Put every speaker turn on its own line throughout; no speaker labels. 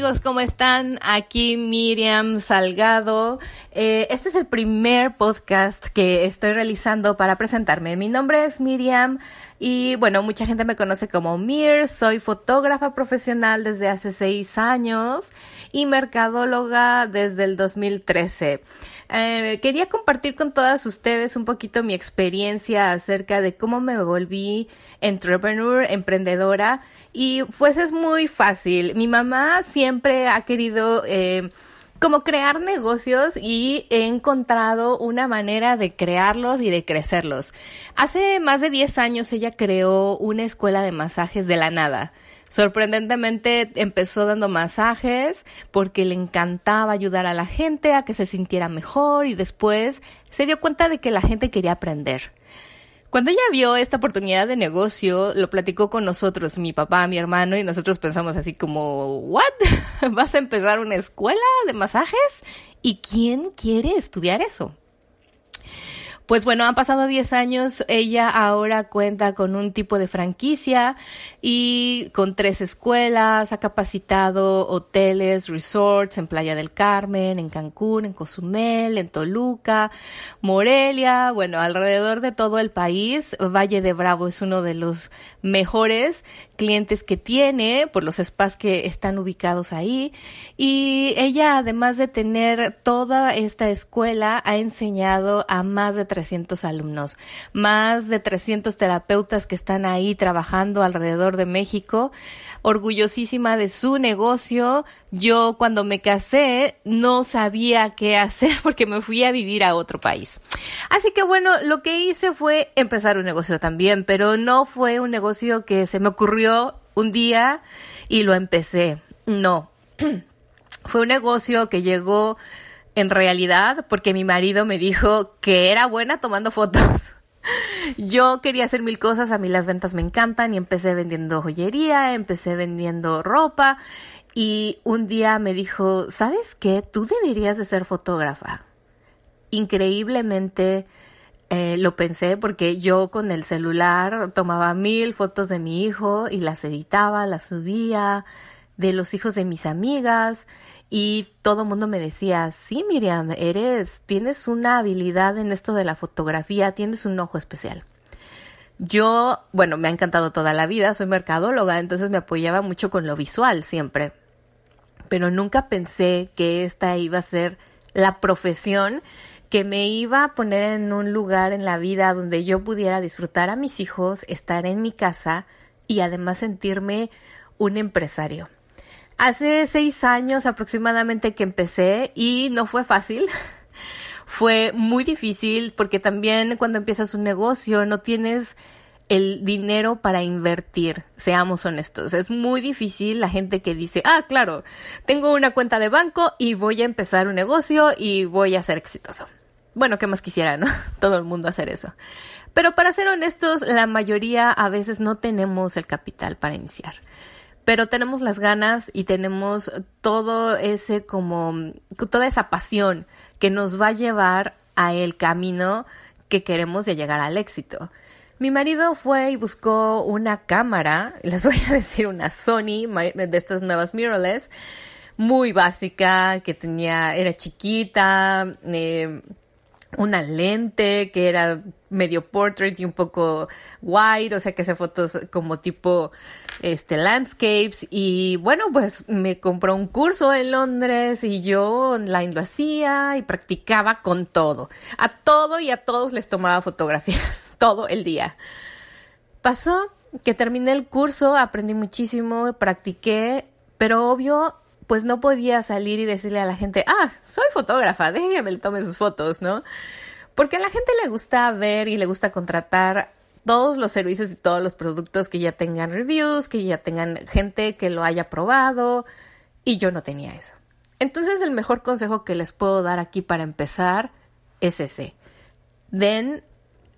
amigos? ¿Cómo están? Aquí Miriam Salgado. Eh, este es el primer podcast que estoy realizando para presentarme. Mi nombre es Miriam y bueno, mucha gente me conoce como Mir. Soy fotógrafa profesional desde hace seis años y mercadóloga desde el 2013. Eh, quería compartir con todas ustedes un poquito mi experiencia acerca de cómo me volví entrepreneur, emprendedora y pues es muy fácil. Mi mamá siempre ha querido eh, como crear negocios y he encontrado una manera de crearlos y de crecerlos. Hace más de 10 años ella creó una escuela de masajes de la nada. Sorprendentemente empezó dando masajes porque le encantaba ayudar a la gente a que se sintiera mejor y después se dio cuenta de que la gente quería aprender. Cuando ella vio esta oportunidad de negocio, lo platicó con nosotros, mi papá, mi hermano, y nosotros pensamos así como, ¿what? ¿Vas a empezar una escuela de masajes? ¿Y quién quiere estudiar eso? Pues bueno, han pasado 10 años, ella ahora cuenta con un tipo de franquicia y con tres escuelas, ha capacitado hoteles, resorts en Playa del Carmen, en Cancún, en Cozumel, en Toluca, Morelia, bueno, alrededor de todo el país. Valle de Bravo es uno de los mejores clientes que tiene por los spas que están ubicados ahí y ella además de tener toda esta escuela ha enseñado a más de 300 alumnos, más de 300 terapeutas que están ahí trabajando alrededor de México, orgullosísima de su negocio. Yo cuando me casé no sabía qué hacer porque me fui a vivir a otro país. Así que bueno, lo que hice fue empezar un negocio también, pero no fue un negocio que se me ocurrió un día y lo empecé. No. fue un negocio que llegó en realidad porque mi marido me dijo que era buena tomando fotos. Yo quería hacer mil cosas, a mí las ventas me encantan y empecé vendiendo joyería, empecé vendiendo ropa y un día me dijo, ¿sabes qué? Tú deberías de ser fotógrafa. Increíblemente eh, lo pensé porque yo con el celular tomaba mil fotos de mi hijo y las editaba, las subía, de los hijos de mis amigas y todo el mundo me decía, sí Miriam, eres, tienes una habilidad en esto de la fotografía, tienes un ojo especial. Yo, bueno, me ha encantado toda la vida, soy mercadóloga, entonces me apoyaba mucho con lo visual siempre, pero nunca pensé que esta iba a ser la profesión que me iba a poner en un lugar en la vida donde yo pudiera disfrutar a mis hijos, estar en mi casa y además sentirme un empresario. Hace seis años aproximadamente que empecé y no fue fácil. Fue muy difícil porque también cuando empiezas un negocio no tienes el dinero para invertir, seamos honestos. Es muy difícil la gente que dice, ah, claro, tengo una cuenta de banco y voy a empezar un negocio y voy a ser exitoso. Bueno, ¿qué más quisiera, no? Todo el mundo hacer eso. Pero para ser honestos, la mayoría a veces no tenemos el capital para iniciar pero tenemos las ganas y tenemos todo ese como, toda esa pasión que nos va a llevar a el camino que queremos de llegar al éxito. Mi marido fue y buscó una cámara, les voy a decir una Sony de estas nuevas mirrorless, muy básica, que tenía, era chiquita, eh, una lente que era medio portrait y un poco wide, o sea que hace fotos como tipo este landscapes y bueno, pues me compró un curso en Londres y yo online lo hacía y practicaba con todo. A todo y a todos les tomaba fotografías todo el día. Pasó que terminé el curso, aprendí muchísimo, practiqué, pero obvio pues no podía salir y decirle a la gente, ah, soy fotógrafa, déjame le tome sus fotos, ¿no? Porque a la gente le gusta ver y le gusta contratar todos los servicios y todos los productos que ya tengan reviews, que ya tengan gente que lo haya probado, y yo no tenía eso. Entonces el mejor consejo que les puedo dar aquí para empezar es ese. Den,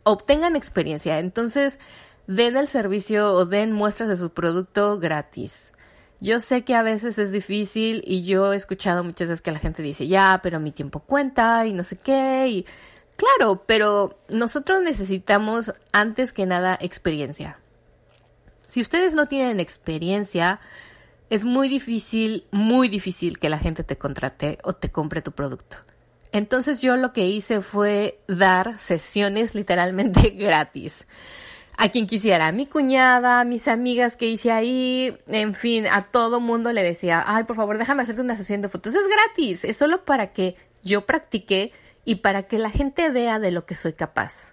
obtengan experiencia. Entonces, den el servicio o den muestras de su producto gratis. Yo sé que a veces es difícil y yo he escuchado muchas veces que la gente dice, ya, pero mi tiempo cuenta y no sé qué. Y claro, pero nosotros necesitamos antes que nada experiencia. Si ustedes no tienen experiencia, es muy difícil, muy difícil que la gente te contrate o te compre tu producto. Entonces yo lo que hice fue dar sesiones literalmente gratis a quien quisiera, a mi cuñada, a mis amigas que hice ahí, en fin, a todo mundo le decía, ay, por favor, déjame hacerte una sesión de fotos. Es gratis, es solo para que yo practique y para que la gente vea de lo que soy capaz.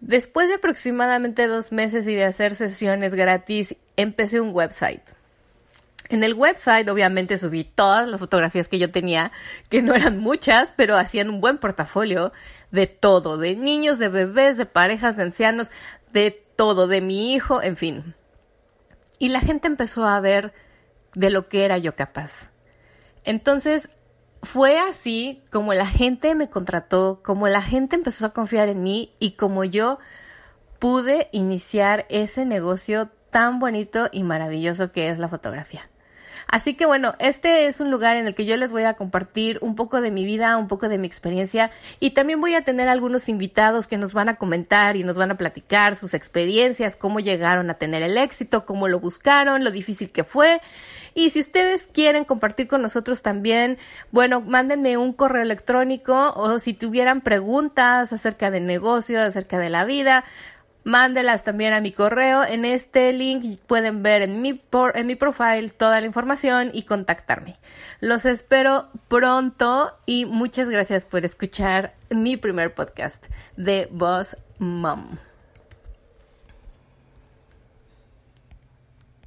Después de aproximadamente dos meses y de hacer sesiones gratis, empecé un website. En el website obviamente subí todas las fotografías que yo tenía, que no eran muchas, pero hacían un buen portafolio de todo, de niños, de bebés, de parejas, de ancianos, de todo, de mi hijo, en fin. Y la gente empezó a ver de lo que era yo capaz. Entonces, fue así como la gente me contrató, como la gente empezó a confiar en mí y como yo pude iniciar ese negocio tan bonito y maravilloso que es la fotografía. Así que bueno, este es un lugar en el que yo les voy a compartir un poco de mi vida, un poco de mi experiencia y también voy a tener algunos invitados que nos van a comentar y nos van a platicar sus experiencias, cómo llegaron a tener el éxito, cómo lo buscaron, lo difícil que fue. Y si ustedes quieren compartir con nosotros también, bueno, mándenme un correo electrónico o si tuvieran preguntas acerca del negocio, acerca de la vida, mándelas también a mi correo. En este link pueden ver en mi, por, en mi profile toda la información y contactarme. Los espero pronto y muchas gracias por escuchar mi primer podcast de Boss Mom.